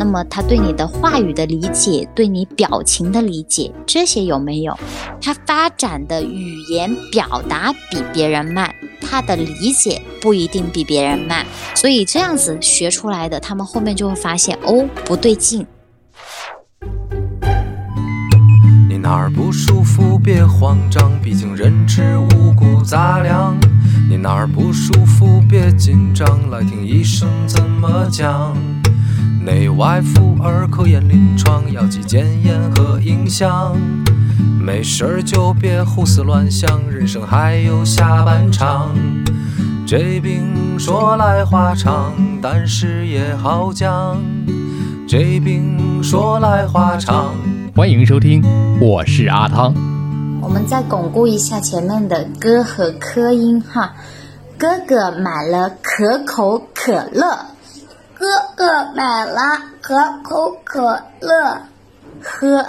那么他对你的话语的理解，对你表情的理解，这些有没有？他发展的语言表达比别人慢，他的理解不一定比别人慢，所以这样子学出来的，他们后面就会发现哦，不对劲。你哪儿不舒服别慌张，毕竟人吃五谷杂粮。你哪儿不舒服别紧张，来听医生怎么讲。内外妇儿科研临床，药剂检验和影像。没事儿就别胡思乱想，人生还有下半场。这病说来话长，但是也好讲。这病说来话长。欢迎收听，我是阿汤。我们再巩固一下前面的歌和科音哈。哥哥买了可口可乐。哥哥买了可口可乐，喝。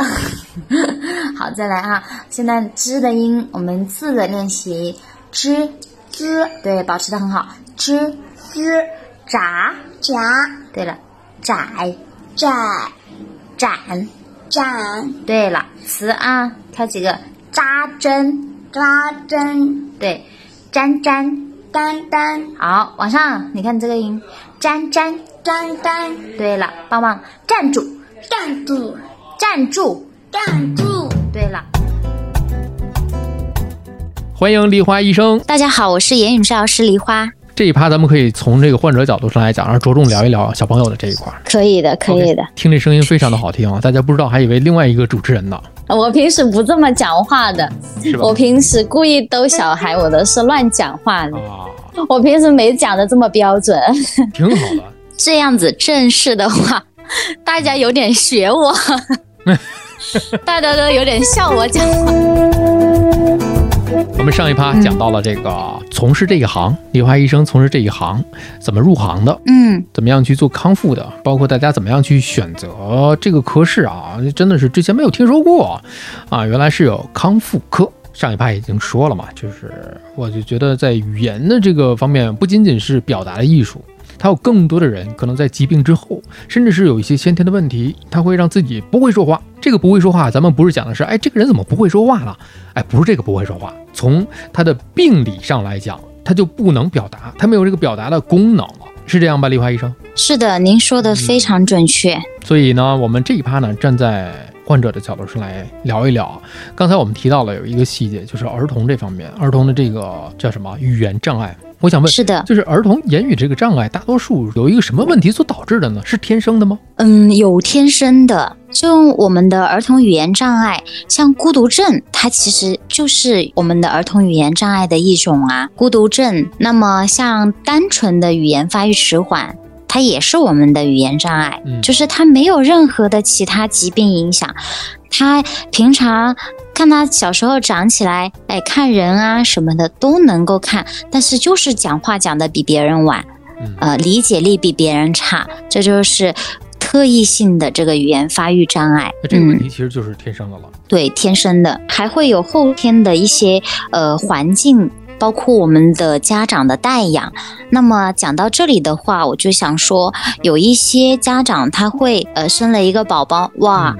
好，再来啊。现在“知”的音，我们字的练习。知知，对，保持的很好。知知，炸炸。对了，窄窄，展展。对了，词啊，挑几个。扎针扎针，对，粘粘粘粘。好，往上，你看这个音，粘粘。粘粘，对了，棒棒，站住，站住，站住，站住。对了，欢迎梨花医生。大家好，我是言语治疗师梨花。这一趴咱们可以从这个患者角度上来讲，然后着重聊一聊小朋友的这一块。可以的，可以的。听这声音非常的好听啊，大家不知道还以为另外一个主持人呢。我平时不这么讲话的，我平时故意逗小孩，我都是乱讲话的。我平时没讲的这么标准，挺好的。这样子正式的话，大家有点学我，大家都有点笑我讲话。我们上一趴讲到了这个从事这一行，梨花医生从事这一行怎么入行的？嗯，怎么样去做康复的？包括大家怎么样去选择这个科室啊？真的是之前没有听说过啊！原来是有康复科。上一趴已经说了嘛，就是我就觉得在语言的这个方面，不仅仅是表达的艺术。他有更多的人可能在疾病之后，甚至是有一些先天的问题，他会让自己不会说话。这个不会说话，咱们不是讲的是，哎，这个人怎么不会说话了？哎，不是这个不会说话，从他的病理上来讲，他就不能表达，他没有这个表达的功能了，是这样吧，丽华医生？是的，您说的非常准确。所以呢，我们这一趴呢，站在患者的角度上来聊一聊。刚才我们提到了有一个细节，就是儿童这方面，儿童的这个叫什么语言障碍。我想问，是的，就是儿童言语这个障碍，大多数有一个什么问题所导致的呢？是天生的吗？嗯，有天生的，就我们的儿童语言障碍，像孤独症，它其实就是我们的儿童语言障碍的一种啊。孤独症，那么像单纯的语言发育迟缓，它也是我们的语言障碍，就是它没有任何的其他疾病影响，它平常。看他小时候长起来，哎，看人啊什么的都能够看，但是就是讲话讲的比别人晚，呃，理解力比别人差，这就是特异性的这个语言发育障碍。那这个问题其实就是天生的了。对，天生的，还会有后天的一些呃环境，包括我们的家长的带养。那么讲到这里的话，我就想说，有一些家长他会呃生了一个宝宝，哇。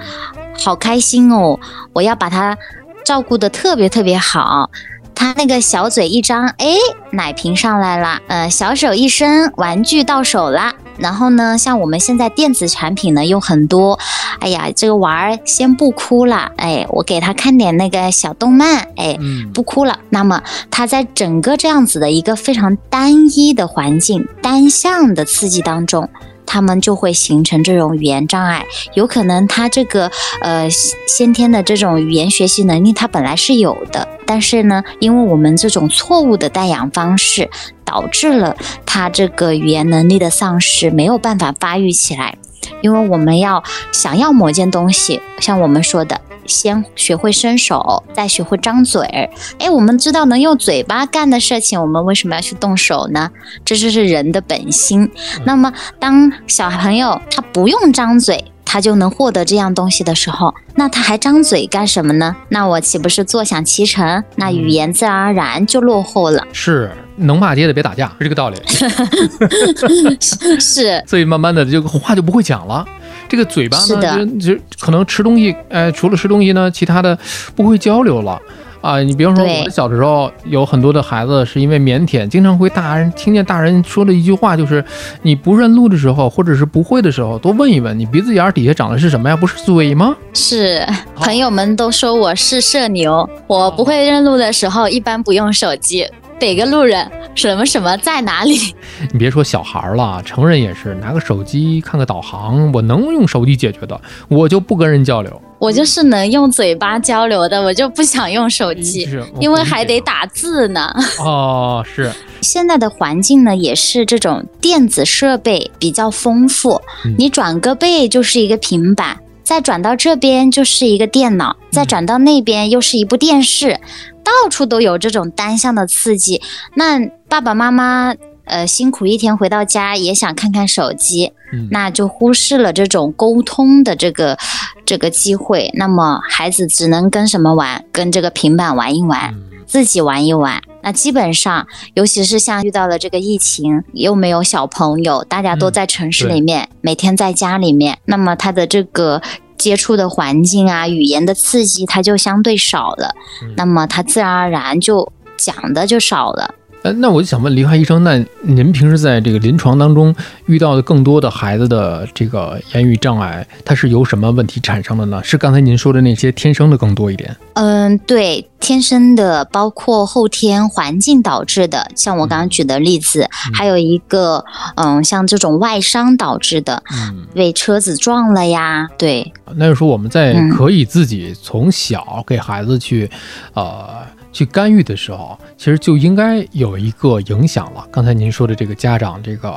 好开心哦！我要把他照顾的特别特别好。他那个小嘴一张，哎，奶瓶上来了；呃，小手一伸，玩具到手了。然后呢，像我们现在电子产品呢，有很多。哎呀，这个娃儿先不哭了，哎，我给他看点那个小动漫，哎，不哭了。那么他在整个这样子的一个非常单一的环境、单向的刺激当中。他们就会形成这种语言障碍，有可能他这个呃先天的这种语言学习能力他本来是有的，但是呢，因为我们这种错误的带养方式，导致了他这个语言能力的丧失，没有办法发育起来。因为我们要想要某件东西，像我们说的。先学会伸手，再学会张嘴儿。哎，我们知道能用嘴巴干的事情，我们为什么要去动手呢？这就是人的本心。那么，当小朋友他不用张嘴。他就能获得这样东西的时候，那他还张嘴干什么呢？那我岂不是坐享其成？那语言自然而然就落后了。是能骂街的别打架，是这个道理。是，所以慢慢的这个话就不会讲了。这个嘴巴呢，就就可能吃东西，哎，除了吃东西呢，其他的不会交流了。啊，你比方说，我的小的时候，有很多的孩子是因为腼腆，经常会大人听见大人说的一句话，就是你不认路的时候，或者是不会的时候，多问一问，你鼻子眼儿底下长的是什么呀？不是嘴吗？是，朋友们都说我是社牛，我不会认路的时候，一般不用手机，逮个路人，什么什么在哪里，你别说小孩儿了，成人也是，拿个手机看个导航，我能用手机解决的，我就不跟人交流。我就是能用嘴巴交流的，我就不想用手机，因为还得打字呢。哦，是，现在的环境呢，也是这种电子设备比较丰富，嗯你转个背就是一个平板。再转到这边就是一个电脑，嗯再转到那边又是一部电视，到处都有这种单向的刺激。那爸爸妈妈呃辛苦一天回到家也想看看手机，嗯那就忽视了这种沟通的这个这个机会。那么孩子只能跟什么玩？跟这个平板玩一玩。嗯自己玩一玩。那基本上，尤其是像遇到了这个疫情，又没有小朋友，大家都嗯在城市里面，每天在家里面，那么他的这个接触的环境啊，语言的刺激，他就相对少了，嗯那么他自然而然就讲的就少了。呃，那我就想问黎华医生，那您平时在这个临床当中遇到的更多的孩子的这个言语障碍，它是由什么问题产生的呢？是刚才您说的那些天生的更多一点？嗯，对，天生的，包括后天环境导致的，像我刚刚举的例子，还有一个，嗯，像这种外伤导致的，嗯，被车子撞了呀，对，那就是说我们在嗯可以自己从小给孩子去，呃，去干预的时候，其实就应该有一个影响了。刚才您说的这个家长这个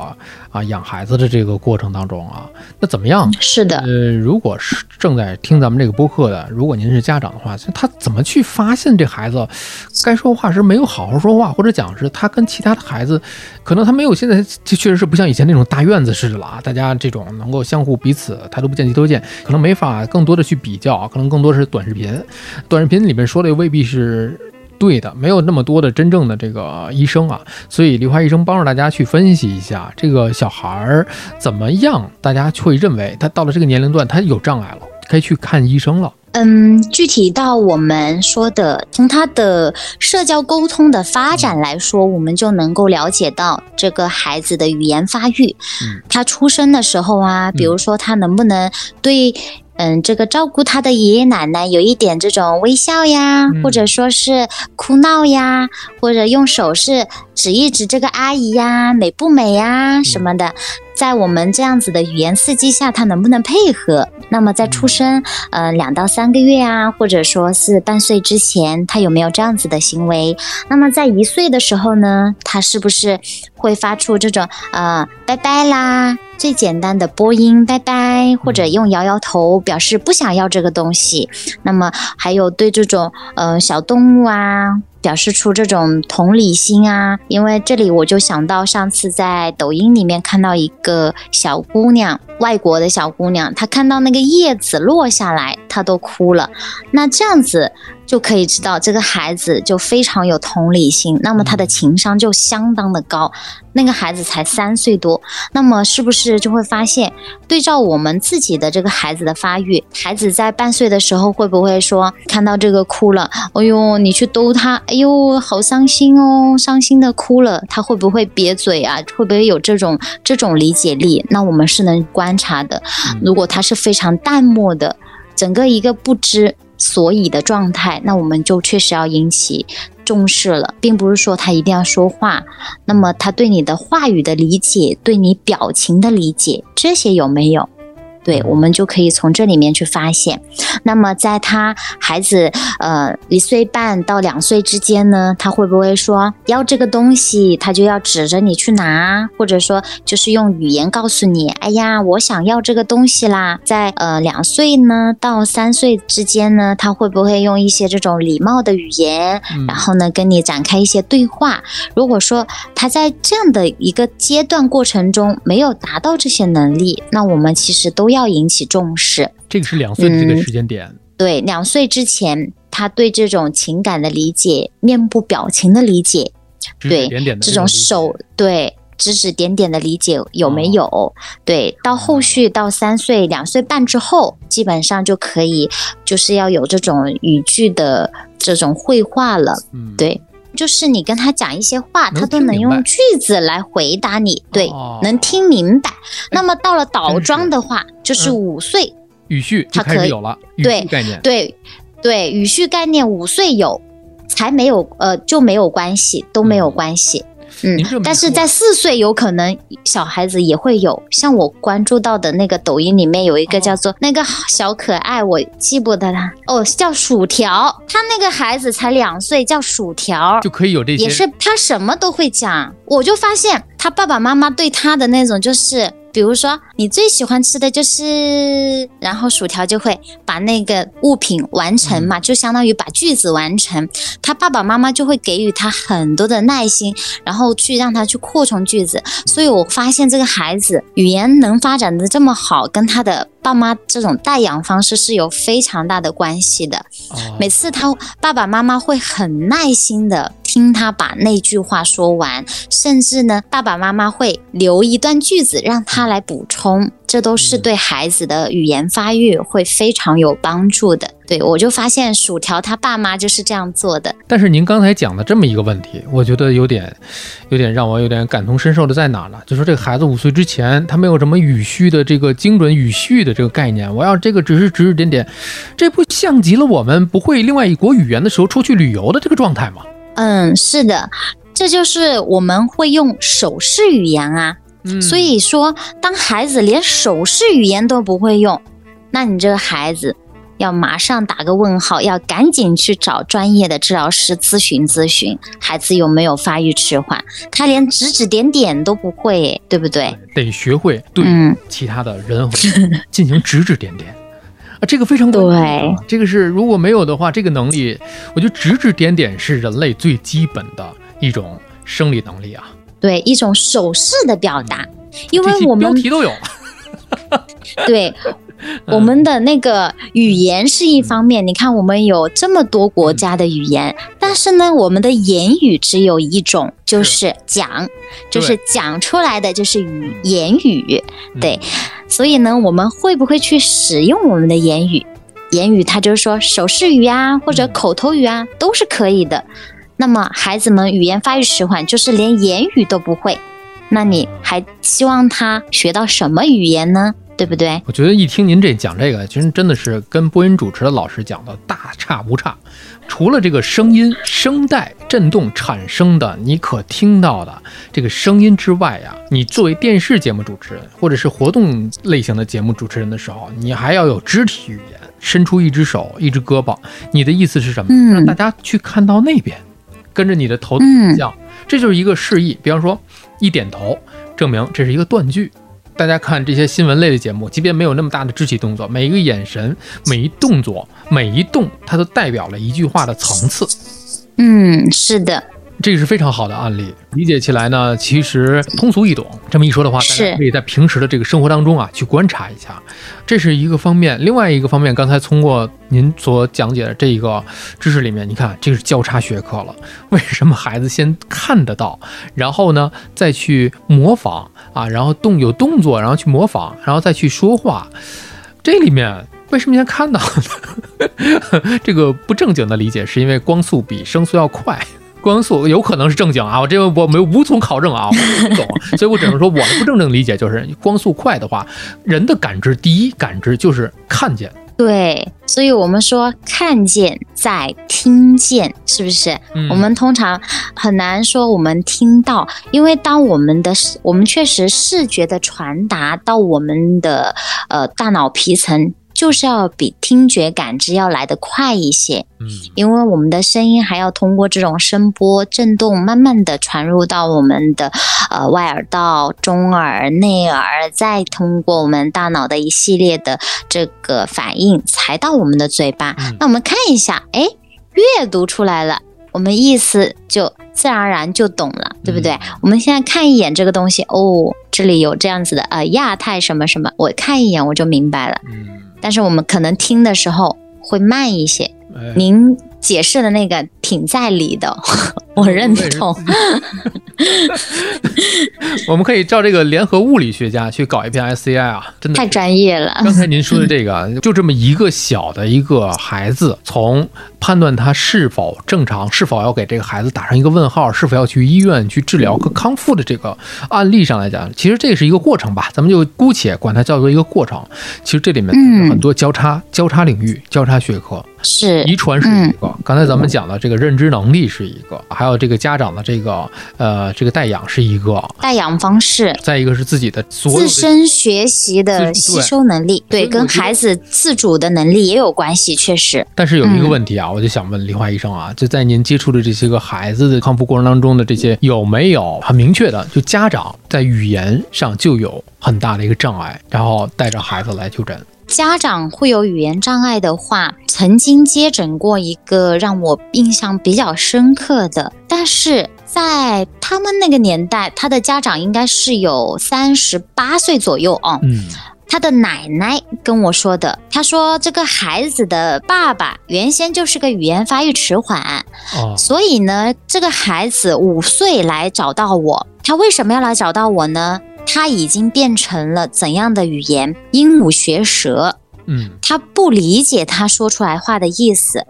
啊养孩子的这个过程当中啊，那怎么样？是的。呃，如果是正在听咱们这个播客的，如果您是家长的话，他怎么去发现这孩子该说话时没有好好说话，或者讲是他跟其他的孩子，可能他没有现在这确实是不像以前那种大院子似的了啊，大家这种能够相互彼此抬头不见低头见，可能没法更多的去比较，可能更多是短视频，短视频里面说的未必是。对的，没有那么多的真正的这个医生啊，所以梨花医生帮助大家去分析一下这个小孩儿怎么样，大家会认为他到了这个年龄段他有障碍了，该去看医生了。嗯，具体到我们说的，从他的社交沟通的发展来说，我们就能够了解到这个孩子的语言发育。嗯，他出生的时候啊，比如说他能不能对。嗯，这个照顾他的爷爷奶奶有一点这种微笑呀，嗯。或者说是哭闹呀，或者用手势指一指这个阿姨呀，美不美呀什么的，在我们这样子的语言刺激下，他能不能配合？那么在出生呃两到三个月啊，或者说是半岁之前，他有没有这样子的行为？那么在一岁的时候呢，他是不是会发出这种呃拜拜啦？最简单的播音拜拜，或者用摇摇头表示不想要这个东西。那么还有对这种呃小动物啊。表示出这种同理心啊，因为这里我就想到上次在抖音里面看到一个小姑娘，外国的小姑娘，她看到那个叶子落下来，她都哭了。那这样子就可以知道这个孩子就非常有同理心，那么他的情商就相当的高。那个孩子才三岁多，那么是不是就会发现，对照我们自己的这个孩子的发育，孩子在半岁的时候会不会说看到这个哭了，哎呦，你去逗他，呦，好伤心哦，伤心的哭了，他会不会瘪嘴啊？会不会有这种这种理解力？那我们是能观察的。如果他是非常淡漠的，整个一个不知所以的状态，那我们就确实要引起重视了，并不是说他一定要说话，那么他对你的话语的理解，对你表情的理解，这些有没有？对，我们就可以从这里面去发现。那么，在他孩子呃一岁半到两岁之间呢，他会不会说要这个东西，他就要指着你去拿，或者说就是用语言告诉你，哎呀，我想要这个东西啦。在呃两岁呢到三岁之间呢，他会不会用一些这种礼貌的语言，嗯然后呢跟你展开一些对话？如果说他在这样的一个阶段过程中没有达到这些能力，那我们其实都要。要引起重视。这个是两岁的这个嗯。时间点，对，两岁之前，他对这种情感的理解、面部表情的理解，对这种手对指指点点的理解有没哦。有？对，到后续到三岁、两岁半之后，基本上就可以，就是要有这种语句的这种绘画了。嗯，对，就是你跟他讲一些话，他都能用句子来回答你，对，哦能听明白。那么到了倒装的话，就是嗯五岁。语序就它可以有了对概念，对对，语序概念五岁有，才没有呃就没有关系，都没有嗯关系。嗯您这么，但是在四岁有可能小孩子也会有，像我关注到的那个抖音里面有一个哦。叫做那个小可爱，我记不得他哦，叫薯条，他那个孩子才两岁，叫薯条，就可以有这些，也是他什么都会讲。我就发现他爸爸妈妈对他的那种就是。比如说，你最喜欢吃的就是，然后薯条就会把那个物品完成嘛，就相当于把句子完成。他爸爸妈妈就会给予他很多的耐心，然后去让他去扩充句子。所以我发现这个孩子语言能发展的这么好，跟他的爸妈这种带养方式是有非常大的关系的。哦每次他爸爸妈妈会很耐心的听他把那句话说完，甚至呢，爸爸妈妈会留一段句子让他来补充，这都是对孩子的语言发育会非常有帮助的。对我就发现薯条他爸妈就是这样做的。但是您刚才讲的这么一个问题，我觉得有点，有点让我有点感同身受的在哪儿呢？就说这个孩子五岁之前，他没有什么语序的这个精准语序的这个概念，我要这个只是指指点点，这不像极了我们不会另外一国语言的时候出去旅游的这个状态吗？嗯，是的，这就是我们会用手势语言啊。嗯所以说，当孩子连手势语言都不会用，那你这个孩子要马上打个问号，要赶紧去找专业的治疗师咨询咨询，孩子有没有发育迟缓？他连指指点点都不会诶，对不对？得学会对嗯其他的人 进行指指点点。啊，这个非常关键啊。这个是如果没有的话，这个能力，我觉得指指点点是人类最基本的一种生理能力啊。对，一种手势的表达，因为我们标题都有。对，嗯我们的那个语言是一方面，你看我们有这么多国家的语言，但是呢，我们的言语只有一种，就是讲，就是讲出来的就是语言语。对，所以呢，我们会不会去使用我们的言语？言语它就是说手势语啊，或者口头语啊，都是可以的。那么孩子们语言发育迟缓，就是连言语都不会，那你还希望他学到什么语言呢？对不对？我觉得一听您这讲这个，其实真的是跟播音主持的老师讲的大差不差。除了这个声音声带震动产生的你可听到的这个声音之外呀，你作为电视节目主持人或者是活动类型的节目主持人的时候，你还要有肢体语言，伸出一只手、一只胳膊。你的意思是什么？嗯让大家去看到那边，跟着你的头嗯指向，这就是一个示意。比方说，一点头，证明这是一个断句。大家看这些新闻类的节目，即便没有那么大的肢体动作，每一个眼神、每一动作、每一动，它都代表了一句话的层次。嗯，是的，这个是非常好的案例，理解起来呢，其实通俗易懂。这么一说的话，大是家可以在平时的这个生活当中啊，去观察一下，这是一个方面。另外一个方面，刚才通过您所讲解的这一个知识里面，你看这个是交叉学科了。为什么孩子先看得到，然后呢再去模仿啊，然后动有动作，然后去模仿，然后再去说话？这里面为什么先看到呢？这个不正经的理解是因为光速比声速要快。光速有可能是正经啊，我这个我没无从考证啊，我不懂，所以我只能说我的不正经理解就是光速快的话，人的感知第一感知就是看见，对，所以我们说看见在听见，是不是？嗯我们通常很难说我们听到，因为当我们的视我们确实视觉的传达到我们的呃大脑皮层，就是要比听觉感知要来得快一些。嗯因为我们的声音还要通过这种声波震动，慢慢的传入到我们的呃外耳道、中耳、内耳，再通过我们大脑的一系列的这个反应，才到我们的嘴巴。嗯那我们看一下，哎，阅读出来了。我们意思就自然而然就懂了，对不对？我们现在看一眼这个东西，哦，这里有这样子的呃亚太什么什么，我看一眼我就明白了。嗯，但是我们可能听的时候会慢一些。哎您解释的那个挺在理的，我认同。我们可以照这个联合物理学家去搞一篇 SCI 啊，真的太专业了。刚才您说的这个啊，就这么一个小的一个孩子，从判断他是否正常，是否要给这个孩子打上一个问号，是否要去医院去治疗和康复的这个案例上来讲，其实这是一个过程吧，咱们就姑且管它叫做一个过程。其实这里面很多交叉、交叉领域、交叉学科，是遗传是一个，刚才咱们讲的这个认知能力是一个，还有这个家长的这个呃这个带养是一个，带养方式。再一个是自己的所有的自身学习的吸收能力，对，跟孩子自主的能力也有关系，确实。但是有一个嗯问题啊，我就想问梨花医生啊，就在您接触的这些个孩子的康复过程当中的这些，有没有很明确的，就家长在语言上就有很大的一个障碍，然后带着孩子来就诊？家长会有语言障碍的话，曾经接诊过一个让我印象比较深刻的，但是在他们那个年代，他的家长应该是有三十八岁左右哦。嗯他的奶奶跟我说的，他说这个孩子的爸爸原先就是个语言发育迟缓，哦所以呢，这个孩子五岁来找到我，他为什么要来找到我呢？他已经变成了怎样的语言？鹦鹉学舌，嗯他不理解他说出来话的意思。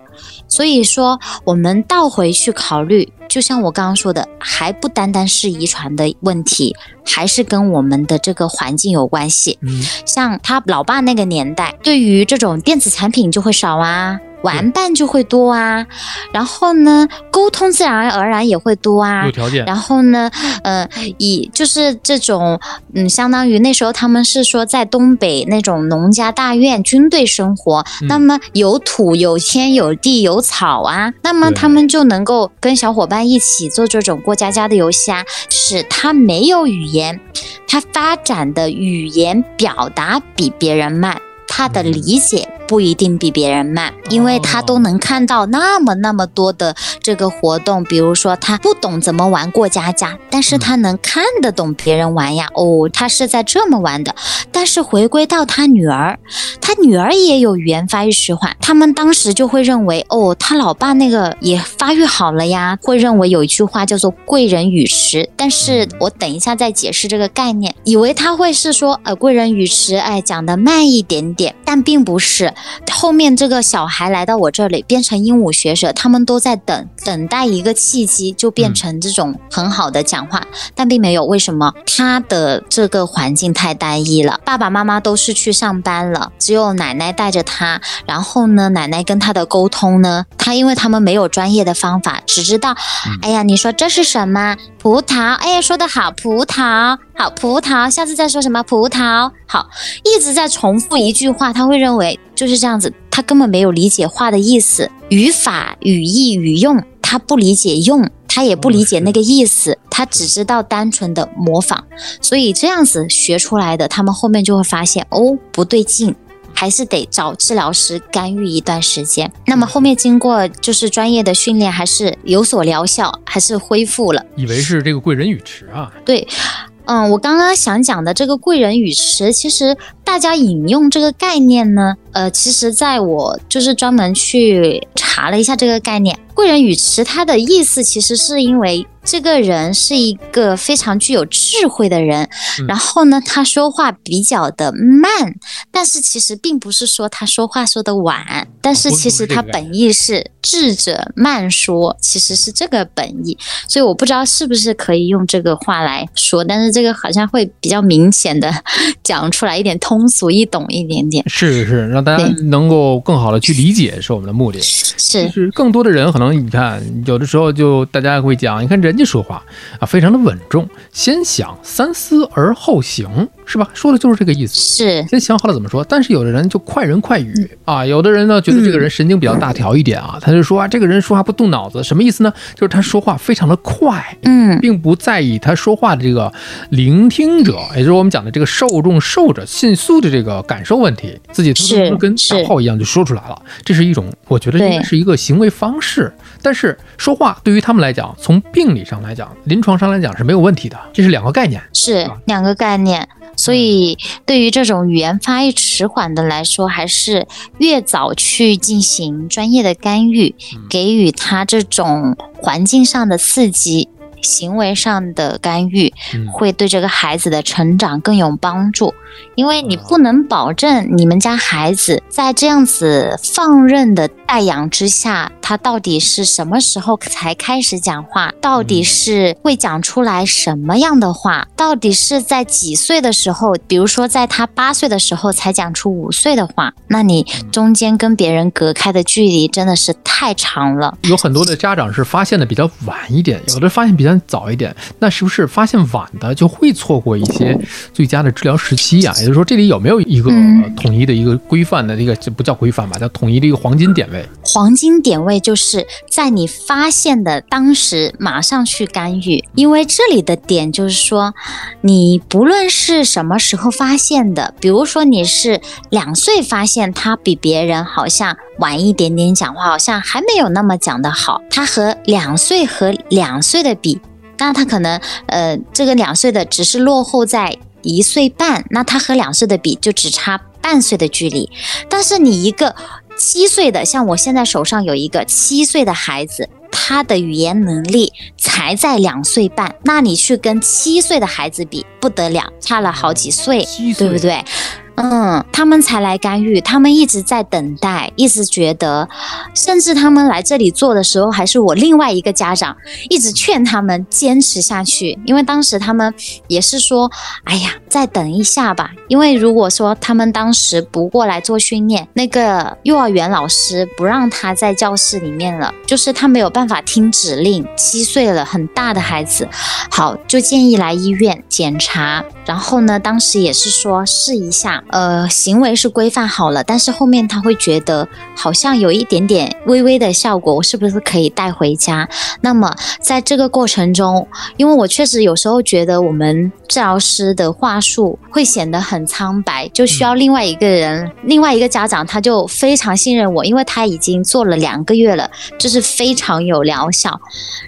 所以说，我们倒回去考虑，就像我刚刚说的，还不单单是遗传的问题，还是跟我们的这个环境有关系。嗯像他老爸那个年代，对于这种电子产品就会少啊，玩伴就会多啊，然后呢，沟通自然而然也会多啊。有。条件，然后呢，呃，以就是这种，嗯，相当于那时候他们是说在东北那种农家大院军队生活，嗯。那么有土有天有地有草啊，那么他们就能够跟小伙伴一起做这种过家家的游戏啊，是他没有语言，他发展的语言表达比别人慢，他的嗯。理解不一定比别人慢，因为他都哦能看到那么那么多的这个活动，比如说他不懂怎么玩过家家，但是他能看得懂别人玩呀，哦，他是在这么玩的。但是回归到他女儿，他女儿也有语言发育迟缓，他们当时就会认为，哦，他老爸那个也发育好了呀，会认为有一句话叫做“贵人语迟”，但是我等一下再解释这个概念，以为他会是说，呃，贵人语迟，哎，讲的慢一点点，但并不是。后面这个小孩来到我这里，变成鹦鹉学舌，他们都在等等待一个契机，就变成这种很好的讲话，但并没有。为什么？他的这个环境太单一了，爸爸妈妈都是去上班了，只有奶奶带着他。然后呢，奶奶跟他的沟通呢，他因为他们没有专业的方法，只知道，哎呀，你说这是什么？葡萄，哎呀，说的好，葡萄，好，葡萄，下次再说什么葡萄，好，一直在重复一句话，他会认为就是这样子，他根本没有理解话的意思，语法、语义、语用，他不理解用，他也不理解那个意思，他只知道单纯的模仿，所以这样子学出来的，他们后面就会发现哦，不对劲。还是得找治疗师干预一段时间。那么后面经过就是专业的训练，还是有所疗效，还是恢复了。以为是这个贵人语迟啊，对，嗯，我刚刚想讲的这个贵人语迟，其实大家引用这个概念呢，呃，其实在我就是专门去查了一下这个概念，贵人语迟它的意思其实是因为这个人是一个非常具有智慧的人，嗯。然后呢，他说话比较的慢，但是其实并不是说他说话说的晚，但是其实他本意是智者慢说，其实是这个本意。所以我不知道是不是可以用这个话来说，但是这个好像会比较明显的讲出来一点通俗易懂一点点。是是，让大家能够更好的去理解是我们的目的。是就是更多的人可能你看，有的时候就大家会讲，你看人家说话啊，非常的稳重，先想三思而后行。是吧？说的就是这个意思。是先想好了怎么说，但是有的人就快人快语啊，有的人呢觉得这个人神经比较大条一点啊，他就说啊，这个人说话不动脑子，什么意思呢？就是他说话非常的快，嗯并不在意他说话的这个聆听者，也就是我们讲的这个受众受者迅速的这个感受问题，自己突突突跟是大炮一样就说出来了，这是一种我觉得应该是一个行为方式。但是说话对于他们来讲，从病理上来讲，临床上来讲是没有问题的，这是两个概念。是两个概念。所以，对于这种语言发育迟缓的来说，还是越早去进行专业的干预，给予他这种环境上的刺激、行为上的干预，嗯会对这个孩子的成长更有帮助。因为你不能保证你们家孩子在这样子放任的带养之下，他到底是什么时候才开始讲话，到底是会讲出来什么样的话，到底是在几岁的时候，比如说在他八岁的时候才讲出五岁的话，那你中间跟别人隔开的距离真的是太长了。有很多的家长是发现的比较晚一点，有的发现比较早一点。那是不是发现晚的就会错过一些最佳的治疗时期啊？也就是说，这里有没有一个统一的一个规范的这个这不叫规范吧，叫统一的一个黄金点位？黄金点位就是在你发现的当时马上去干预，因为这里的点就是说，你不论是什么时候发现的，比如说你是两岁发现他比别人好像晚一点点讲话，好像还没有那么讲得好，他和两岁和两岁的比，那他可能呃这个两岁的只是落后在一岁半，那他和两岁的比就只差半岁的距离，但是你一个七岁的，像我现在手上有一个七岁的孩子，他的语言能力才在两岁半，那你去跟七岁的孩子比，不得了，差了好几岁，岁对不对？嗯，他们才来干预，他们一直在等待，一直觉得，甚至他们来这里做的时候，还是我另外一个家长一直劝他们坚持下去，因为当时他们也是说，哎呀，再等一下吧，因为如果说他们当时不过来做训练，那个幼儿园老师不让他在教室里面了，就是他没有办法听指令，七岁了，很大的孩子，好，就建议来医院检查。然后呢，当时也是说试一下，呃，行为是规范好了，但是后面他会觉得好像有一点点微微的效果，我是不是可以带回家？那么在这个过程中，因为我确实有时候觉得我们治疗师的话术会显得很苍白，就需要另外一个人，另外一个家长他就非常信任我，因为他已经做了两个月了，就是非常有疗效。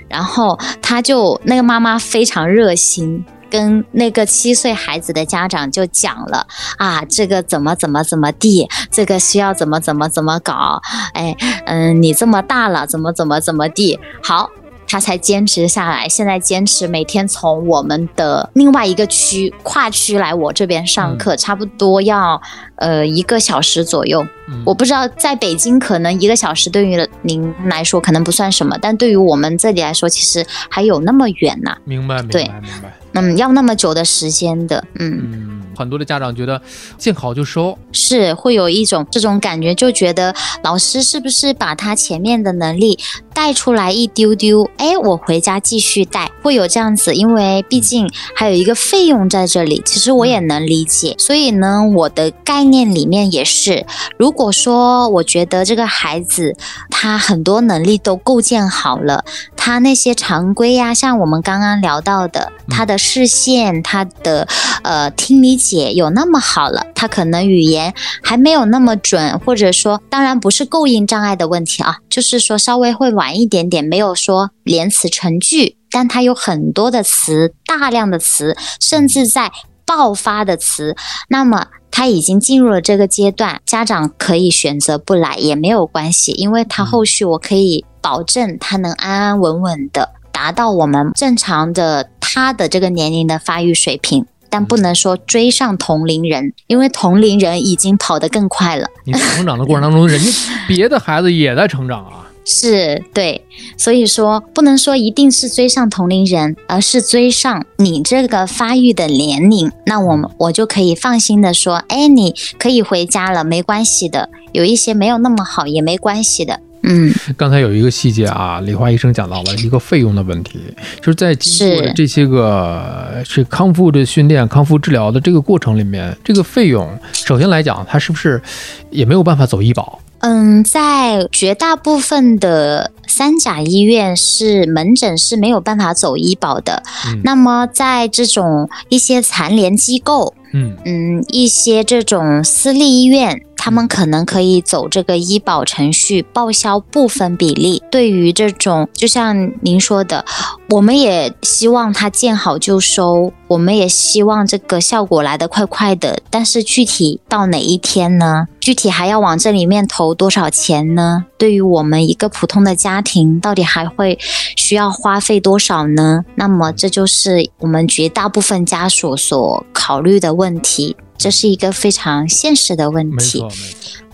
然后他就那个妈妈非常热心。跟那个七岁孩子的家长就讲了啊，这个怎么怎么怎么地，这个需要怎么怎么怎么搞，哎，嗯，你这么大了，怎么怎么怎么地，好，他才坚持下来。现在坚持每天从我们的另外一个区跨区来我这边上课，差不多要呃一个小时左右。嗯我不知道在北京可能一个小时对于您来说可能不算什么，但对于我们这里来说，其实还有那么远呐、明白，明白，明白。嗯，要那么久的时间的，嗯。嗯，很多的家长觉得见好就收，是会有一种这种感觉，就觉得老师是不是把他前面的能力带出来一丢丢？哎，我回家继续带，会有这样子，因为毕竟还有一个费用在这里。其实我也能理解，所以呢，我的概念里面也是，如果说我觉得这个孩子他很多能力都构建好了，他那些常规呀、像我们刚刚聊到的，他的视线、他的呃听理解有那么好了，他可能语言还没有那么准，或者说，当然不是构音障碍的问题啊，就是说稍微会晚一点点，没有说连词成句，但他有很多的词，大量的词，甚至在爆发的词，那么。他已经进入了这个阶段，家长可以选择不来也没有关系，因为他后续我可以保证他能安安稳稳的达到我们正常的他的这个年龄的发育水平，但不能说追上同龄人，因为同龄人已经跑得更快了。你成长的过程当中，人家 别的孩子也在成长啊。是对，所以说不能说一定是追上同龄人，而是追上你这个发育的年龄。那我们我就可以放心的说，哎，你可以回家了，没关系的。有一些没有那么好也没关系的。嗯，刚才有一个细节啊，李华医生讲到了一个费用的问题，就是在经过是这些个是康复的训练、康复治疗的这个过程里面，这个费用首先来讲，它是不是也没有办法走医保？嗯，在绝大部分的三甲医院是门诊是没有办法走医保的。嗯那么在这种一些残联机构，嗯嗯，一些这种私立医院，他们可能可以走这个医保程序，报销部分比例。对于这种，就像您说的，我们也希望它见好就收，我们也希望这个效果来得快快的。但是具体到哪一天呢？具体还要往这里面投多少钱呢？对于我们一个普通的家庭，到底还会需要花费多少呢？那么这就是我们绝大部分家属所考虑的问题，这是一个非常现实的问题。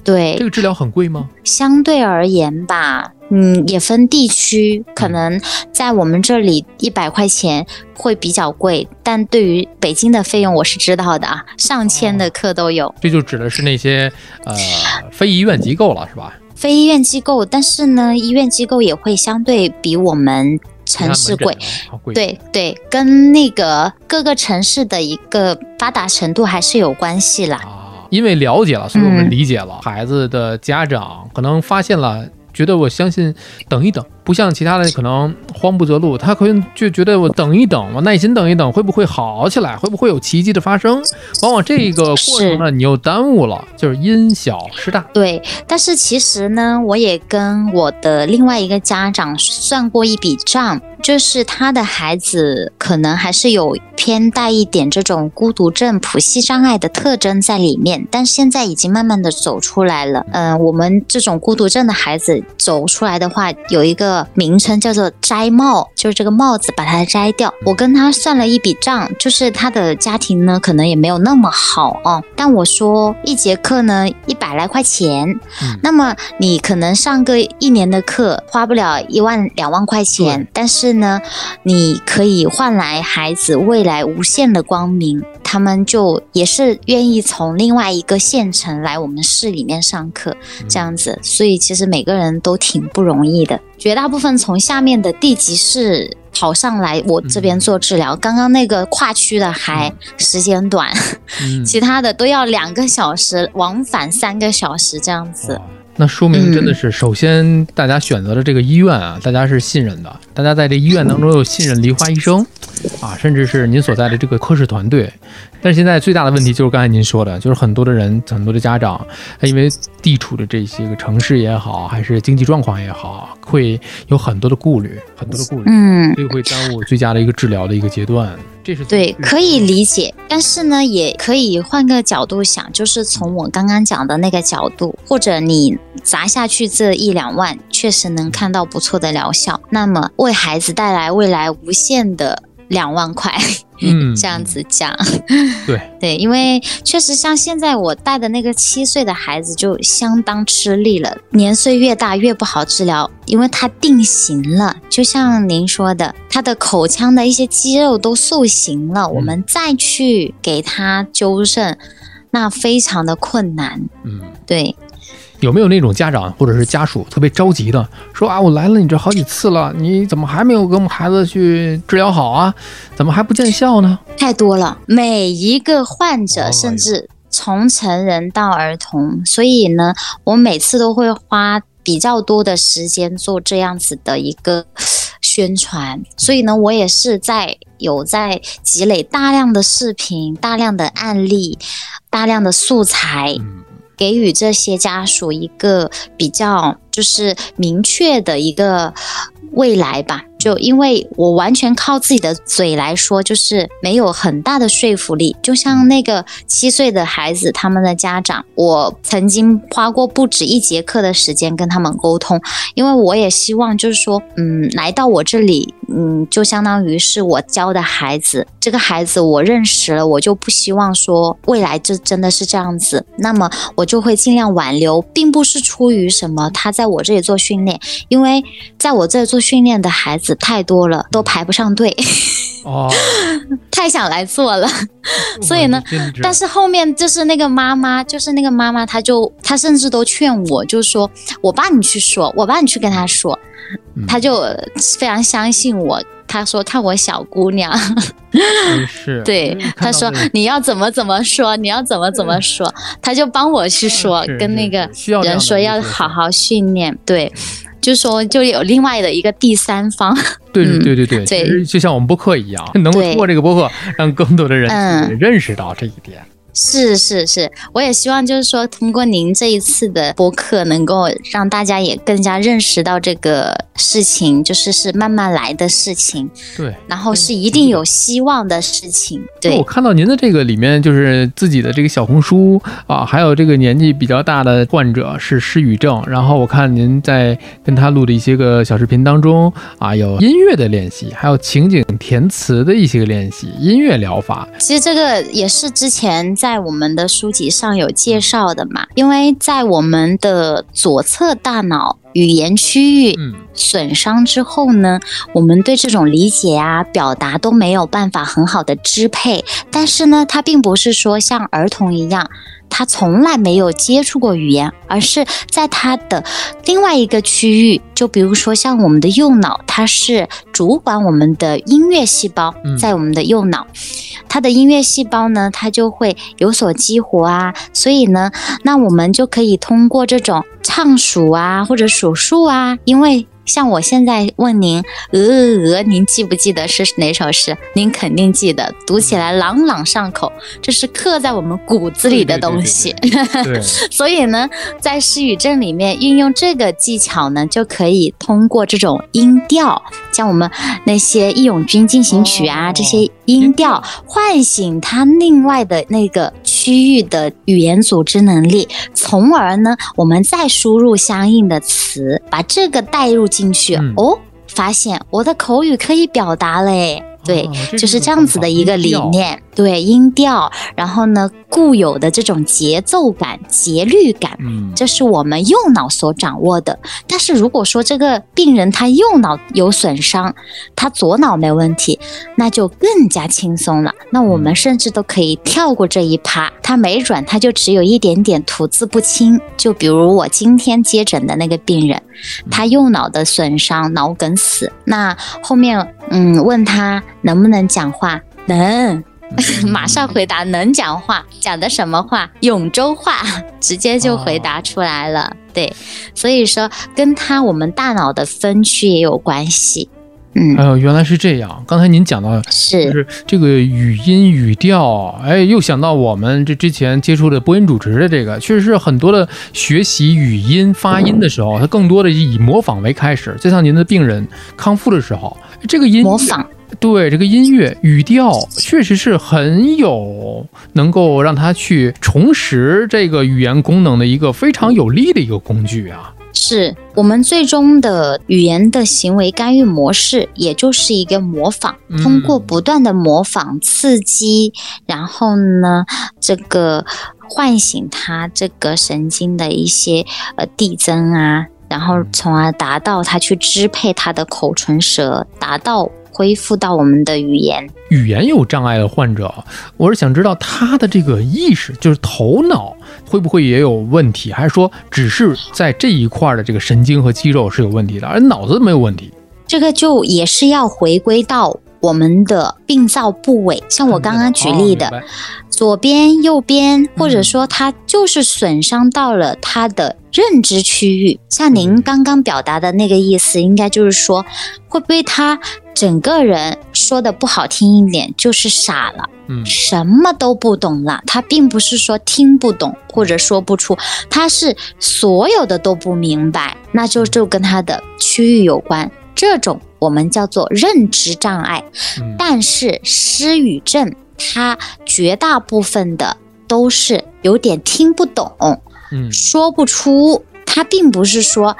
对这，个治疗很贵吗？相对而言吧，嗯，也分地区，可能在我们这里一百块钱会比较贵，但对于北京的费用我是知道的啊，上千的课都有。这就指的是那些呃非医院机构了，是吧？非医院机构，但是呢，医院机构也会相对比我们城市贵。对对，跟那个各个城市的一个发达程度还是有关系啦。啊，因为了解了，所以我们嗯理解了。孩子的家长可能发现了，觉得我相信等一等，不像其他的可能慌不择路，他可能就觉得我等一等，我耐心等一等，会不会好起来？会不会有奇迹的发生？往往这个过程呢，你又耽误了，就是因小失大。对，但是其实呢，我也跟我的另外一个家长算过一笔账，就是他的孩子可能还是有偏带一点这种孤独症、谱系障碍的特征在里面，但现在已经慢慢的走出来了。嗯、我们这种孤独症的孩子走出来的话，有一个名称叫做摘帽，就是这个帽子把它摘掉。我跟他算了一笔账，就是他的家庭呢，可能也没有那么好哦，但我说一节课呢一百来块钱，嗯那么你可能上个一年的课花不了一万两万块钱，但是呢，你可以换来孩子未来无限的光明。他们就也是愿意从另外一个县城来我们市里面上课，这样子，所以其实每个人都挺不容易的。绝大部分从下面的地级市跑上来我这边做治疗，刚刚那个跨区的还时间短，嗯，其他的都要两个小时，往返三个小时这样子。哇那说明真的嗯是，首先大家选择了这个医院啊，大家是信任的，大家在这医院当中又信任梨花医生，啊，甚至是您所在的这个科室团队。但是现在最大的问题就是刚才您说的，就是很多的人，很多的家长，他因为地处的这些个城市也好，还是经济状况也好，会有很多的顾虑，很多的顾虑，嗯，所以会耽误最佳的一个治疗的一个阶段。这是对，可以理解，但是呢，也可以换个角度想，就是从我刚刚讲的那个角度，或者你砸下去这一两万，确实能看到不错的疗效，那么为孩子带来未来无限的两万块，嗯 这样子讲，对，对，因为确实像现在我带的那个七岁的孩子就相当吃力了，年岁越大越不好治疗，因为他定型了，就像您说的，他的口腔的一些肌肉都塑形了，我们再去给他纠正，那非常的困难。嗯。对，有没有那种家长或者是家属特别着急的说啊，我来了你这好几次了，你怎么还没有给我们孩子去治疗好啊？怎么还不见效呢？太多了，每一个患者哦甚至从成人到儿童，所以呢，我每次都会花比较多的时间做这样子的一个宣传，所以呢，我也是在有在积累大量的视频、大量的案例、大量的素材，嗯给予这些家属一个比较就是明确的一个未来吧。就因为我完全靠自己的嘴来说，就是没有很大的说服力。就像那个七岁的孩子，他们的家长，我曾经花过不止一节课的时间跟他们沟通，因为我也希望就是说，嗯，来到我这里，嗯，就相当于是我教的孩子，这个孩子我认识了，我就不希望说未来这真的是这样子，那么我就会尽量挽留，并不是出于什么他在我这里做训练，因为在我这做训练的孩子太多了，都排不上队。哦，太想来做了。所以呢但是后面就是那个妈妈，就是那个妈妈，她就她甚至都劝我，就说我帮你去说，我帮你去跟她说，嗯。她就非常相信我。她说看我小姑娘，真 是。对她说你要怎么怎么说，你要怎么怎么说，她就帮我去说，跟那个人说。要好好训练，对，就说就有另外的一个第三方，对嗯对对对对，对其实就像我们播客一样，能够通过这个播客，让更多的人认识到这一点。是是是，我也希望就是说，通过您这一次的播客，能够让大家也更加认识到这个事情，就是是慢慢来的事情，对，然后是一定有希望的事情。对我，看到您的这个里面，就是自己的这个小红书啊，还有这个年纪比较大的患者是失语症，然后我看您在跟他录的一些个小视频当中啊，有音乐的练习，还有情景填词的一些个练习，音乐疗法。其实这个也是之前在我们的书籍上有介绍的嘛，因为在我们的左侧大脑语言区域嗯损伤之后呢，我们对这种理解啊、表达都没有办法很好的支配。但是呢，它并不是说像儿童一样，他从来没有接触过语言，而是在他的另外一个区域，就比如说像我们的右脑，它是主管我们的音乐细胞嗯，在我们的右脑。它的音乐细胞呢，它就会有所激活啊，所以呢，那我们就可以通过这种唱数啊，或者数数啊，因为像我现在问您，鹅鹅鹅，您记不记得是哪首诗？您肯定记得，读起来朗朗上口，这是刻在我们骨子里的东西。对，所以呢，在失语症里面运用这个技巧呢，就可以通过这种音调，像我们那些《义勇军进行曲》啊、哦这些音调，唤醒他另外的那个区域的语言组织能力，从而呢，我们再输入相应的词，把这个带入进去，嗯哦，发现我的口语可以表达嘞。对，就是是这样子的一个理念。对，音调，然后呢，固有的这种节奏感、节律感，嗯，这是我们右脑所掌握的。但是如果说这个病人他右脑有损伤，他左脑没问题，那就更加轻松了。那我们甚至都可以跳过这一趴，他没准他就只有一点点吐字不清。就比如我今天接诊的那个病人，他右脑的损伤，脑梗死。那后面嗯问他能不能讲话，能。马上回答能讲话，讲的什么话？永州话，直接就回答出来了。对，所以说跟他我们大脑的分区也有关系。嗯，哎呦，原来是这样。刚才您讲到就是是这个语音语调，哎，又想到我们这之前接触的播音主持的这个，确实是很多的学习语音发音的时候，它更多的以模仿为开始。就像您的病人康复的时候，这个音模仿，对这个音乐语调，确实是很有能够让他去重拾这个语言功能的一个非常有力的一个工具啊。是我们最终的语言的行为干预模式，也就是一个模仿，嗯通过不断的模仿刺激，然后呢，这个唤醒他这个神经的一些呃递增啊，然后从而达到他去支配他的口唇舌，达到恢复到我们的语言。语言有障碍的患者，我是想知道他的这个意识，就是头脑会不会也有问题，还是说只是在这一块儿的这个神经和肌肉是有问题的，而脑子没有问题？这个就也是要回归到我们的病灶部位，像我刚刚举例的，哦左边、右边，或者说它就是损伤到了它的认知区域。像您刚刚表达的那个意思，应该就是说，会不会他整个人说的不好听一点，就是傻了，嗯什么都不懂了。他并不是说听不懂或者说不出，他是所有的都不明白，那就就跟他的区域有关。这种我们叫做认知障碍。嗯但是失语症，它绝大部分的都是有点听不懂，嗯说不出。它并不是说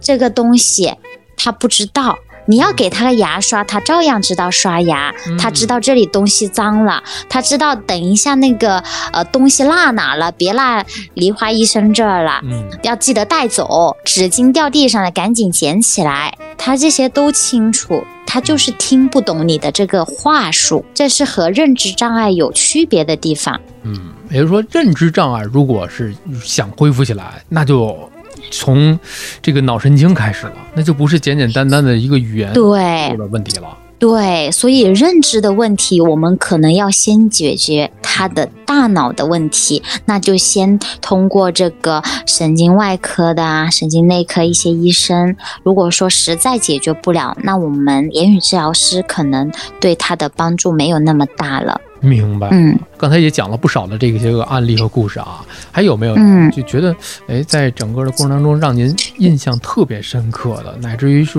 这个东西他不知道，你要给他个牙刷，他照样知道刷牙，嗯他知道这里东西脏了，他知道等一下那个呃东西落哪了，别落梨花医生这儿了。嗯要记得带走，纸巾掉地上了赶紧捡起来。他这些都清楚，他就是听不懂你的这个话术，这是和认知障碍有区别的地方。嗯，也就是说，认知障碍如果是想恢复起来，那就从这个脑神经开始了，那就不是简简单单的一个语言对的问题了。对，所以认知的问题，我们可能要先解决他的大脑的问题，那就先通过这个神经外科的啊、神经内科一些医生。如果说实在解决不了，那我们言语治疗师可能对他的帮助没有那么大了。明白。嗯，刚才也讲了不少的这些个案例和故事啊，还有没有？嗯就觉得，哎，在整个的过程当中，让您印象特别深刻的，乃至于是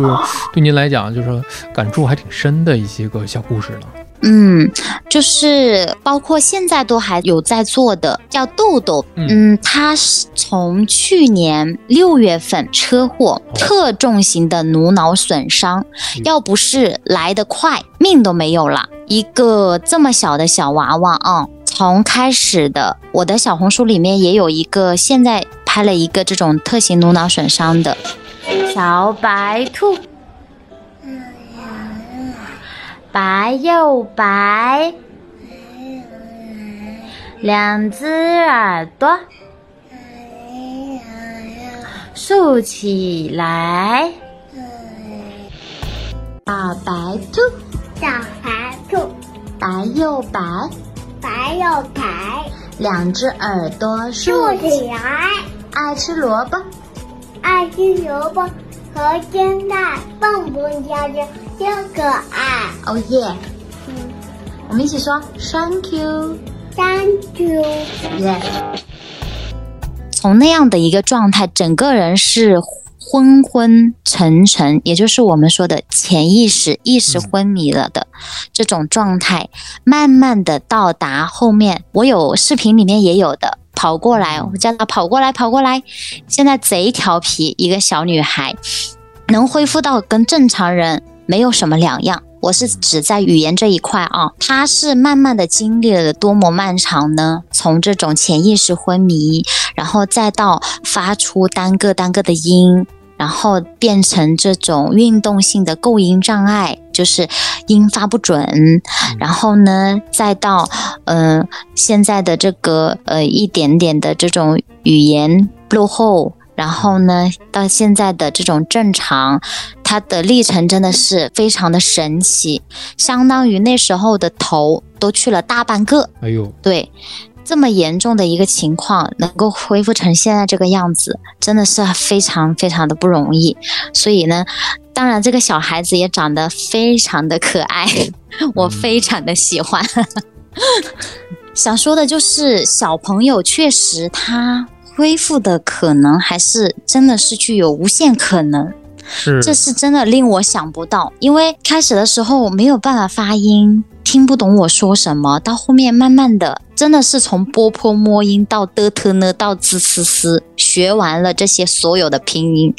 对您来讲，就是说感触还挺深的一些个小故事呢？嗯，就是包括现在都还有在做的，叫豆豆。嗯嗯，他是从去年六月份车祸，特重型的颅脑损伤，嗯要不是来得快，命都没有了。一个这么小的小娃娃啊，从开始的，我的小红书里面也有一个，现在拍了一个这种特型颅脑损伤的小白兔。白又白，两只耳朵。竖起来。小白兔，小白兔，白又白，白又白，两只耳朵竖起。来，爱吃萝卜。爱吃萝卜。和煎蛋，蹦蹦跳跳真可爱。哦耶！嗯我们一起说 Thank you。，Thank you。耶。从那样的一个状态，整个人是昏昏沉沉，也就是我们说的潜意识、意识昏迷了的这种状态，慢慢的到达后面。我有视频里面也有的。跑过来，我叫他跑过来，跑过来。现在贼调皮，一个小女孩，能恢复到跟正常人没有什么两样。我是指在语言这一块啊，她是慢慢的经历了多么漫长呢？从这种潜意识昏迷，然后再到发出单个单个的音，然后变成这种运动性的构音障碍，就是音发不准，然后呢，再到呃现在的这个呃一点点的这种语言落后。然后呢，到现在的这种正常，它的历程真的是非常的神奇，相当于那时候的头都去了大半个。哎呦，对，这么严重的一个情况，能够恢复成现在这个样子，真的是非常非常的不容易。所以呢，当然这个小孩子也长得非常的可爱，我非常的喜欢。想说的就是，小朋友确实他恢复的可能还是真的是具有无限可能。是这是真的令我想不到，因为开始的时候没有办法发音，听不懂我说什么，到后面慢慢的，真的是从波波摸音到的特呢到滋滋滋，学完了这些所有的拼音，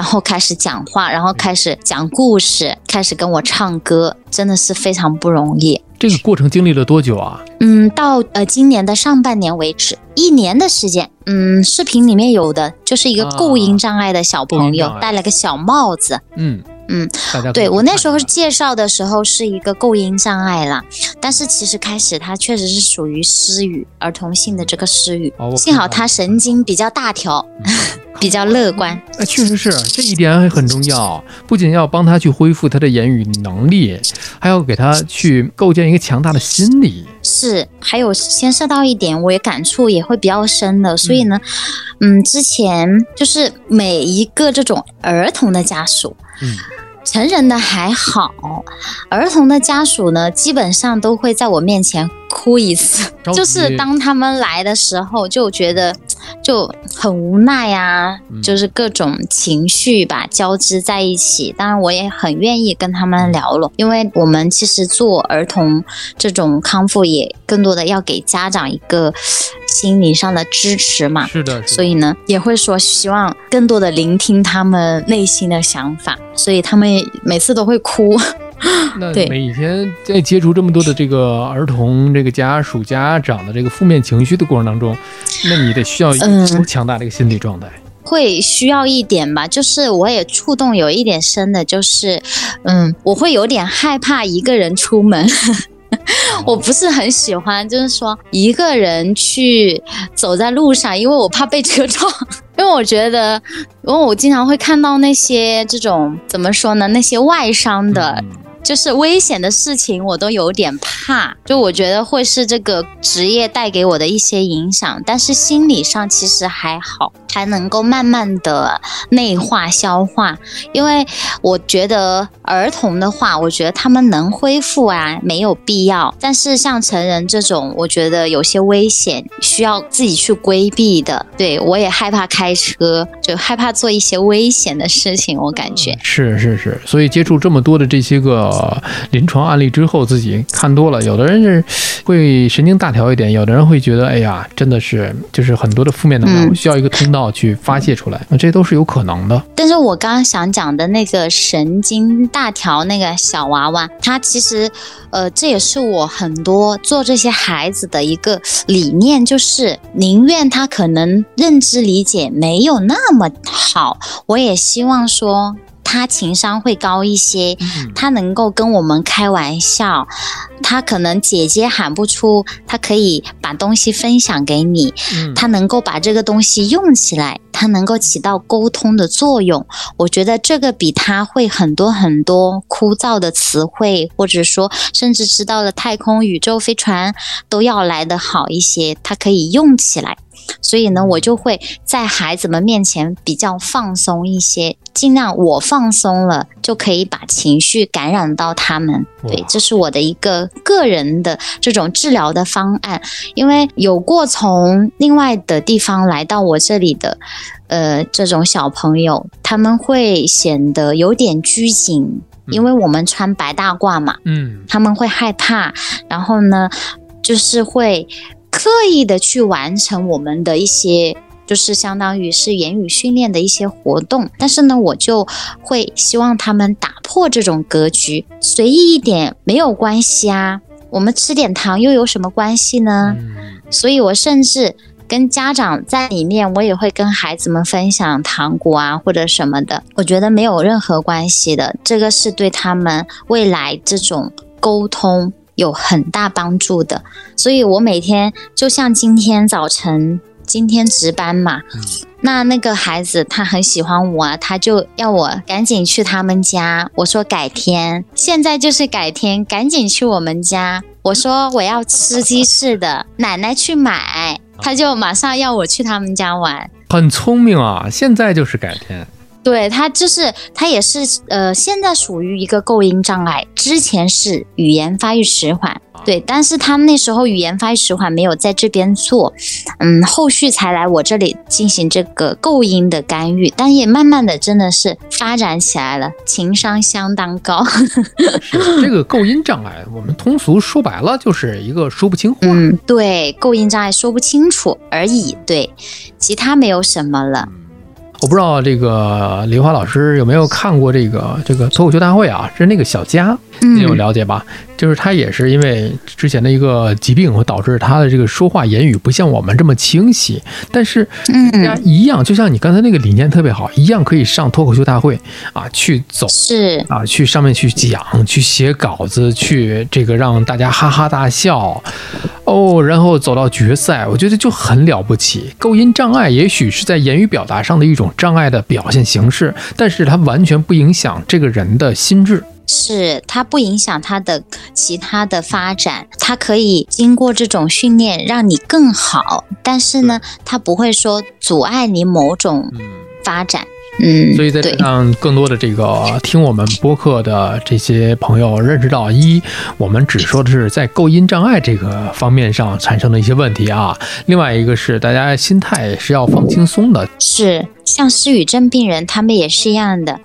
然后开始讲话，然后开始讲故事，开始跟我唱歌，真的是非常不容易。这个过程经历了多久啊？嗯，到呃今年的上半年为止，一年的时间。嗯，视频里面有的就是一个啊构音障碍的小朋友，戴了个小帽子。嗯嗯，大家对我那时候介绍的时候是一个构音障碍啦，但是其实开始它确实是属于失语，儿童性的这个失语哦。幸好他神经比较大条，比较乐观。哎，确实是这一点很重要，不仅要帮他去恢复他的言语能力，还要给他去构建一个强大的心理。是，还有牵涉到一点，我也感触也会比较深的。所以呢，嗯，之前就是每一个这种儿童的家属，嗯，成人的还好，儿童的家属呢，基本上都会在我面前哭一次。就是当他们来的时候，就觉得 就很无奈啊，嗯就是各种情绪吧交织在一起。当然，我也很愿意跟他嗯们聊了，因为我们其实做儿童这种康复，也更多的要给家长一个心理上的支持嘛。是的，是的所以呢，也会说希望更多的聆听他们内心的想法，所以他们每次都会哭。那每天在接触这么多的这个儿童、这个家属、家长的这个负面情绪的过程当中，那你得需要多强大的一个心理状态。会需要一点吧，就是我也触动有一点深的，就是嗯，我会有点害怕一个人出门。我不是很喜欢，就是说一个人去走在路上，因为我怕被车撞。因为我觉得，因为我经常会看到那些这种怎么说呢？那些外伤的，就是危险的事情，我都有点怕。就我觉得会是这个职业带给我的一些影响，但是心理上其实还好。才能够慢慢的内化消化，因为我觉得儿童的话，我觉得他们能恢复啊，没有必要。但是像成人这种，我觉得有些危险，需要自己去规避的。对我也害怕开车，就害怕做一些危险的事情。我感觉是是是，所以接触这么多的这些个临床案例之后，自己看多了，有的人是会神经大条一点，有的人会觉得，哎呀，真的是就是很多的负面能量，需要一个通道。去发泄出来，那这都是有可能的。但是我刚刚想讲的那个神经大条那个小娃娃，他其实，呃，这也是我很多做这些孩子的一个理念，就是宁愿他可能认知理解没有那么好，我也希望说。他情商会高一些，他能够跟我们开玩笑，他可能姐姐喊不出，他可以把东西分享给你，他能够把这个东西用起来，他能够起到沟通的作用。我觉得这个比他会很多很多枯燥的词汇，或者说甚至知道了太空宇宙飞船都要来的好一些，他可以用起来。所以呢，我就会在孩子们面前比较放松一些，尽量我放松了，就可以把情绪感染到他们。对，这是我的一个个人的这种治疗的方案。因为有过从另外的地方来到我这里的，呃，这种小朋友，他们会显得有点拘谨，因为我们穿白大褂嘛，嗯，他们会害怕，然后呢，就是会。刻意的去完成我们的一些，就是相当于是言语训练的一些活动，但是呢，我就会希望他们打破这种格局，随意一点没有关系啊，我们吃点糖又有什么关系呢？所以我甚至跟家长在里面，我也会跟孩子们分享糖果啊或者什么的，我觉得没有任何关系的，这个是对他们未来这种沟通。有很大帮助的，所以我每天就像今天早晨，今天值班嘛，那那个孩子他很喜欢我，他就要我赶紧去他们家。我说改天，现在就是改天，赶紧去我们家。我说我要吃鸡翅的，奶奶去买，他就马上要我去他们家玩。很聪明啊，现在就是改天。对他就是他也是呃，现在属于一个构音障碍，之前是语言发育迟缓，对，但是他那时候语言发育迟缓没有在这边做，嗯，后续才来我这里进行这个构音的干预，但也慢慢的真的是发展起来了，情商相当高。这个构音障碍，我们通俗说白了就是一个说不清话。嗯，对，构音障碍说不清楚而已，对，其他没有什么了。我不知道这个林华老师有没有看过这个这个脱口秀大会啊？是那个小佳，你有了解吧？就是他也是因为之前的一个疾病，会导致他的这个说话言语不像我们这么清晰。但是，大家一样，就像你刚才那个理念特别好，一样可以上脱口秀大会啊，去走是啊，去上面去讲，去写稿子，去这个让大家哈哈大笑哦，然后走到决赛，我觉得就很了不起。构音障碍也许是在言语表达上的一种障碍的表现形式，但是它完全不影响这个人的心智。是它不影响他的其他的发展，它可以经过这种训练让你更好，但是呢，它不会说阻碍你某种发展。嗯，所以在让更多的这个听我们播客的这些朋友认识到，一，我们只说的是在构音障碍这个方面上产生的一些问题啊；另外一个是大家心态是要放轻松的。是，像失语症病人他们也是一样的，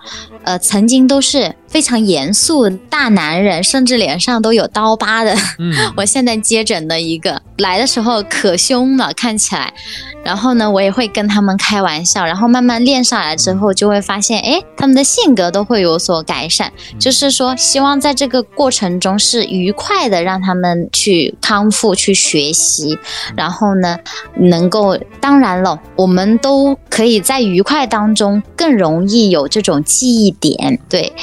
呃，曾经都是。非常严肃大男人，甚至脸上都有刀疤的。嗯，我现在接诊的一个来的时候可凶了，看起来。然后呢，我也会跟他们开玩笑，然后慢慢练上来之后，就会发现，哎，他们的性格都会有所改善。就是说，希望在这个过程中是愉快的，让他们去康复、去学习。然后呢，能够，当然了，我们都可以在愉快当中更容易有这种记忆点。对，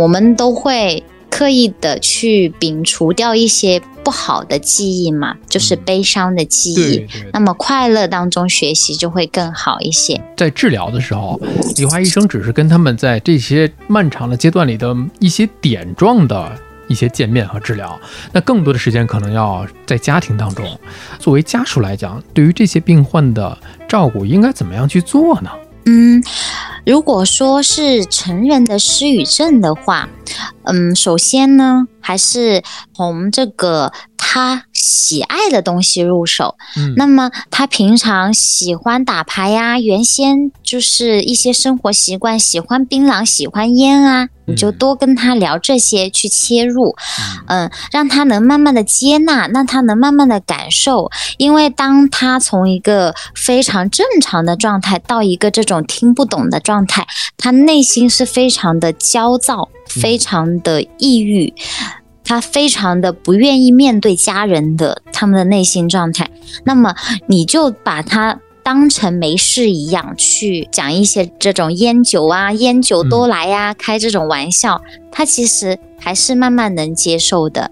我们都会。刻意的去摒除掉一些不好的记忆嘛，就是悲伤的记忆。那么快乐当中学习就会更好一些。在治疗的时候，李华医生只是跟他们在这些漫长的阶段里的一些点状的一些见面和治疗，那更多的时间可能要在家庭当中。作为家属来讲，对于这些病患的照顾，应该怎么样去做呢？嗯，如果说是成人的失语症的话，嗯，首先呢，还是从这个他喜爱的东西入手。嗯，那么他平常喜欢打牌呀，原先就是一些生活习惯，喜欢槟榔，喜欢烟啊。你就多跟他聊这些，去切入，嗯，让他能慢慢的接纳，让他能慢慢的感受。因为当他从一个非常正常的状态到一个这种听不懂的状态，他内心是非常的焦躁，非常的抑郁，他非常的不愿意面对家人的他们的内心状态。那么你就把他。当成没事一样去讲一些这种烟酒啊，烟酒多来呀，开这种玩笑，他其实还是慢慢能接受的。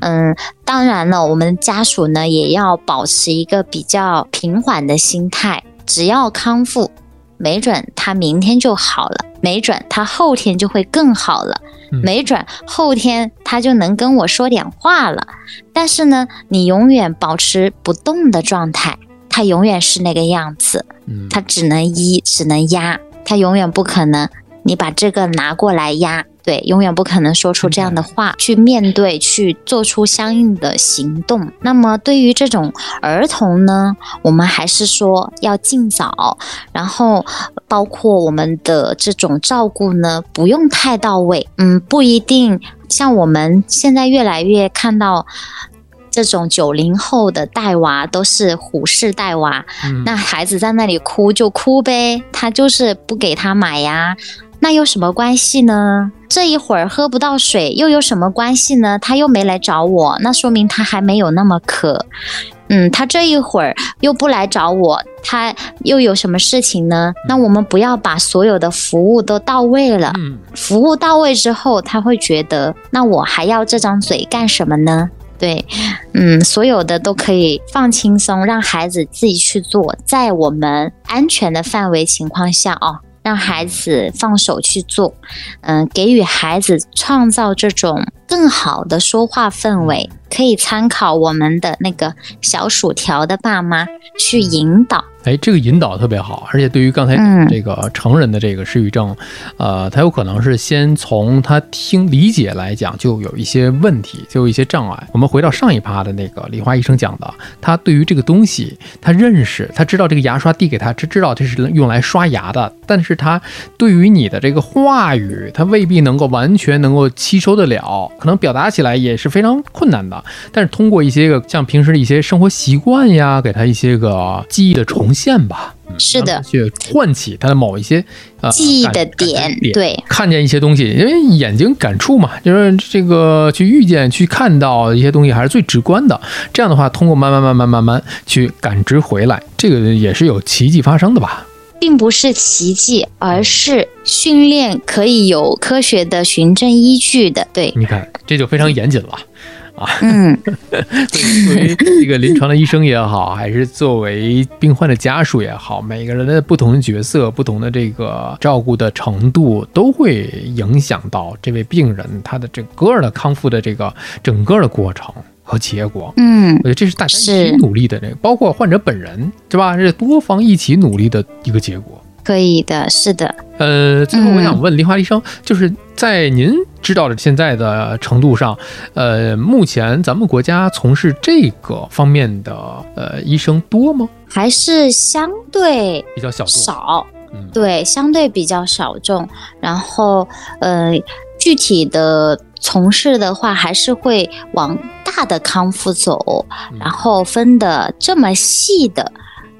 嗯，当然了，我们家属呢也要保持一个比较平缓的心态，只要康复，没准他明天就好了，没准他后天就会更好了，没准后天他就能跟我说点话了。但是呢，你永远保持不动的状态。他永远是那个样子，他只能一，只能压，他永远不可能你把这个拿过来压，对，永远不可能说出这样的话，去面对，去做出相应的行动。那么对于这种儿童呢，我们还是说要尽早，然后包括我们的这种照顾呢，不用太到位，嗯，不一定像我们现在越来越看到。这种九零后的带娃都是虎式带娃，那孩子在那里哭就哭呗，他就是不给他买呀，那有什么关系呢？这一会儿喝不到水又有什么关系呢？他又没来找我，那说明他还没有那么渴。嗯，他这一会儿又不来找我，他又有什么事情呢？那我们不要把所有的服务都到位了。嗯服务到位之后，他会觉得，那我还要这张嘴干什么呢？对，嗯，所有的都可以放轻松，让孩子自己去做，在我们安全的范围情况下哦，让孩子放手去做，嗯，给予孩子创造这种更好的说话氛围，可以参考我们的那个小薯条的爸妈去引导。哎，这个引导特别好，而且对于刚才这个成人的这个失语症，呃，他有可能是先从他听理解来讲，就有一些问题，就有一些障碍。我们回到上一趴的那个李华医生讲的，他对于这个东西，他认识，他知道这个牙刷递给他，他知道这是用来刷牙的，但是他对于你的这个话语，他未必能够完全能够吸收得了，可能表达起来也是非常困难的。但是通过一些个像平时的一些生活习惯呀，给他一些个记忆的重。线吧，是的，去唤起他的某一些呃记忆的点，对，看见一些东西，因为眼睛感触嘛，就是这个去遇见、去看到一些东西，还是最直观的。这样的话，通过慢慢、慢慢、慢慢去感知回来，这个也是有奇迹发生的吧？并不是奇迹，而是训练可以有科学的循证依据的。对，你看，这就非常严谨了。啊，嗯，作为这个临床的医生也好，还是作为病患的家属也好，每个人的不同的角色、不同的这个照顾的程度，都会影响到这位病人他的整个的康复的这个整个的过程和结果。嗯，我觉得这是大家一起努力的这个，包括患者本人，是吧？是多方一起努力的一个结果。可以的，是的。呃，最后我想问林华医生，就是在您知道的现在的程度上，呃，目前咱们国家从事这个方面的呃医生多吗？还是相对比较小众？少，对，相对比较小众。然后，呃。具体的从事的话，还是会往大的康复走，然后分的这么细的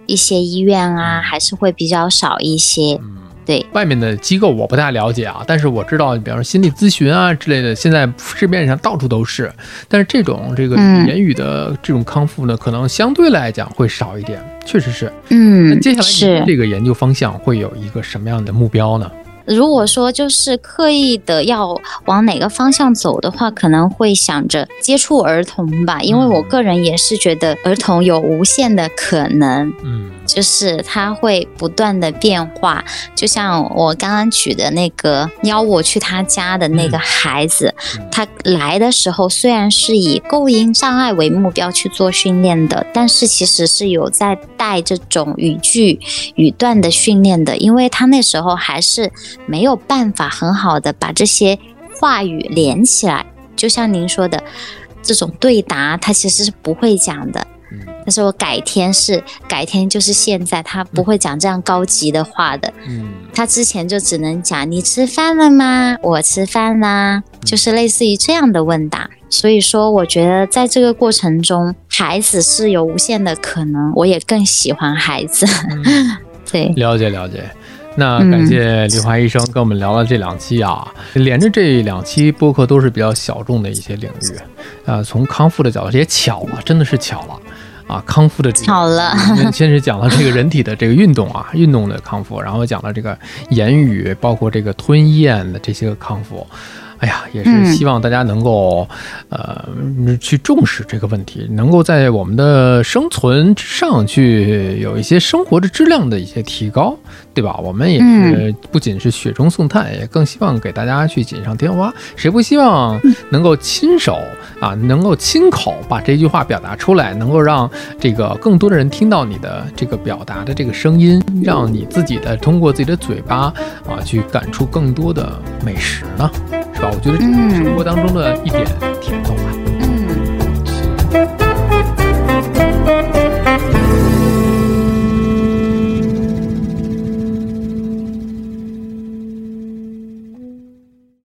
一些医院啊，还是会比较少一些。嗯。对外面的机构我不太了解啊，但是我知道，比方说心理咨询啊之类的，现在市面上到处都是。但是这种这个嗯言语的这种康复呢，可能相对来讲会少一点，确实是。那嗯，接下来这个研究方向会有一个什么样的目标呢？如果说就是刻意的要往哪个方向走的话，可能会想着接触儿童吧，因为我个人也是觉得儿童有无限的可能。嗯。就是他会不断的变化，就像我刚刚举的那个邀我去他家的那个孩子，嗯。他来的时候虽然是以构音障碍为目标去做训练的，但是其实是有在带这种语句、语段的训练的，因为他那时候还是没有办法很好的把这些话语连起来，就像您说的。这种对答，他其实是不会讲的，嗯但是我改天是改天就是现在，他不会讲这样高级的话的。嗯他之前就只能讲你吃饭了吗？我吃饭啦，就是类似于这样的问答。所以说，我觉得在这个过程中，孩子是有无限的可能，我也更喜欢孩子。嗯，对，了解了解。那嗯感谢李华医生跟我们聊了这两期啊，连着这两期播客都是比较小众的一些领域，啊，从康复的角度也巧了，真的是巧了。啊，康复的这个巧了先先是讲了这个人体的这个运动啊，运动的康复，然后讲了这个言语，包括这个吞咽的这些个康复。哎呀，也是嗯希望大家能够，呃，去重视这个问题，能够在我们的生存之上去有一些生活的质量的一些提高，对吧？我们也是不仅是雪中送炭，也更希望给大家去锦上添花。谁不希望能够亲手啊，能够亲口把这句话表达出来，能够让这个更多的人听到你的这个表达的这个声音，让你自己的通过自己的嘴巴啊，去感触更多的美食呢？我觉得这是生活当中的一点甜头。